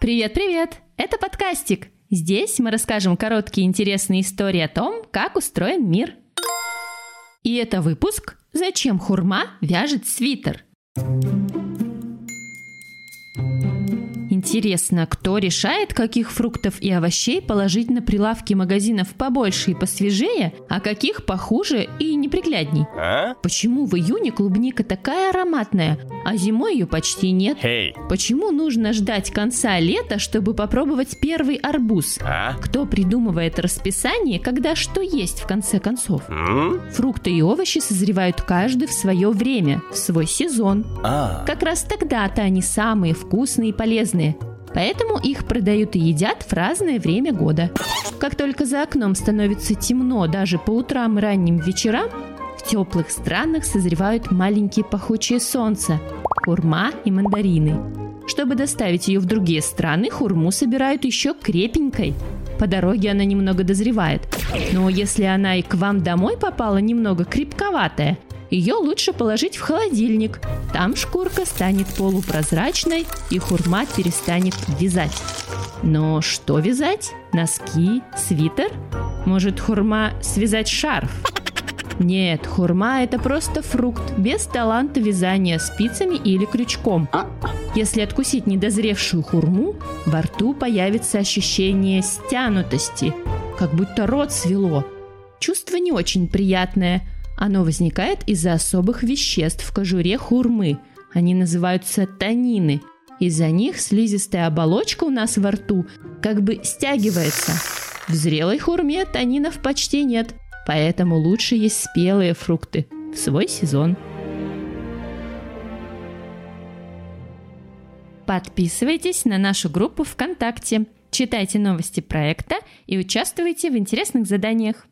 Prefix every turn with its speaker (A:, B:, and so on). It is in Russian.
A: Привет-привет! Это подкастик. Здесь мы расскажем короткие интересные истории о том, как устроен мир. И это выпуск «Зачем хурма вяжет свитер?» Интересно, кто решает, каких фруктов и овощей положить на прилавки магазинов побольше и посвежее, а каких похуже и неприглядней?
B: А?
A: Почему в июне клубника такая ароматная, а зимой ее почти нет?
B: Эй!
A: Почему нужно ждать конца лета, чтобы попробовать первый арбуз?
B: А?
A: Кто придумывает расписание, когда что есть в конце концов?
B: М?
A: Фрукты и овощи созревают каждый в свое время, в свой сезон.
B: А.
A: Как раз тогда-то они самые вкусные и полезные. Поэтому их продают и едят в разное время года. Как только за окном становится темно даже по утрам и ранним вечерам, в теплых странах созревают маленькие пахучие солнца – хурма и мандарины. Чтобы доставить ее в другие страны, хурму собирают еще крепенькой. По дороге она немного дозревает. Но если она и к вам домой попала немного крепковатая, ее лучше положить в холодильник. Там шкурка станет полупрозрачной и хурма перестанет вязать. Но что вязать? Носки? Свитер? Может, хурма связать шарф? Нет, хурма – это просто фрукт, без таланта вязания спицами или крючком. Если откусить недозревшую хурму, во рту появится ощущение стянутости, как будто рот свело. Чувство не очень приятное. Оно возникает из-за особых веществ в кожуре хурмы. Они называются танины. Из-за них слизистая оболочка у нас во рту как бы стягивается. В зрелой хурме танинов почти нет, поэтому лучше есть спелые фрукты в свой сезон. Подписывайтесь на нашу группу ВКонтакте, читайте новости проекта и участвуйте в интересных заданиях.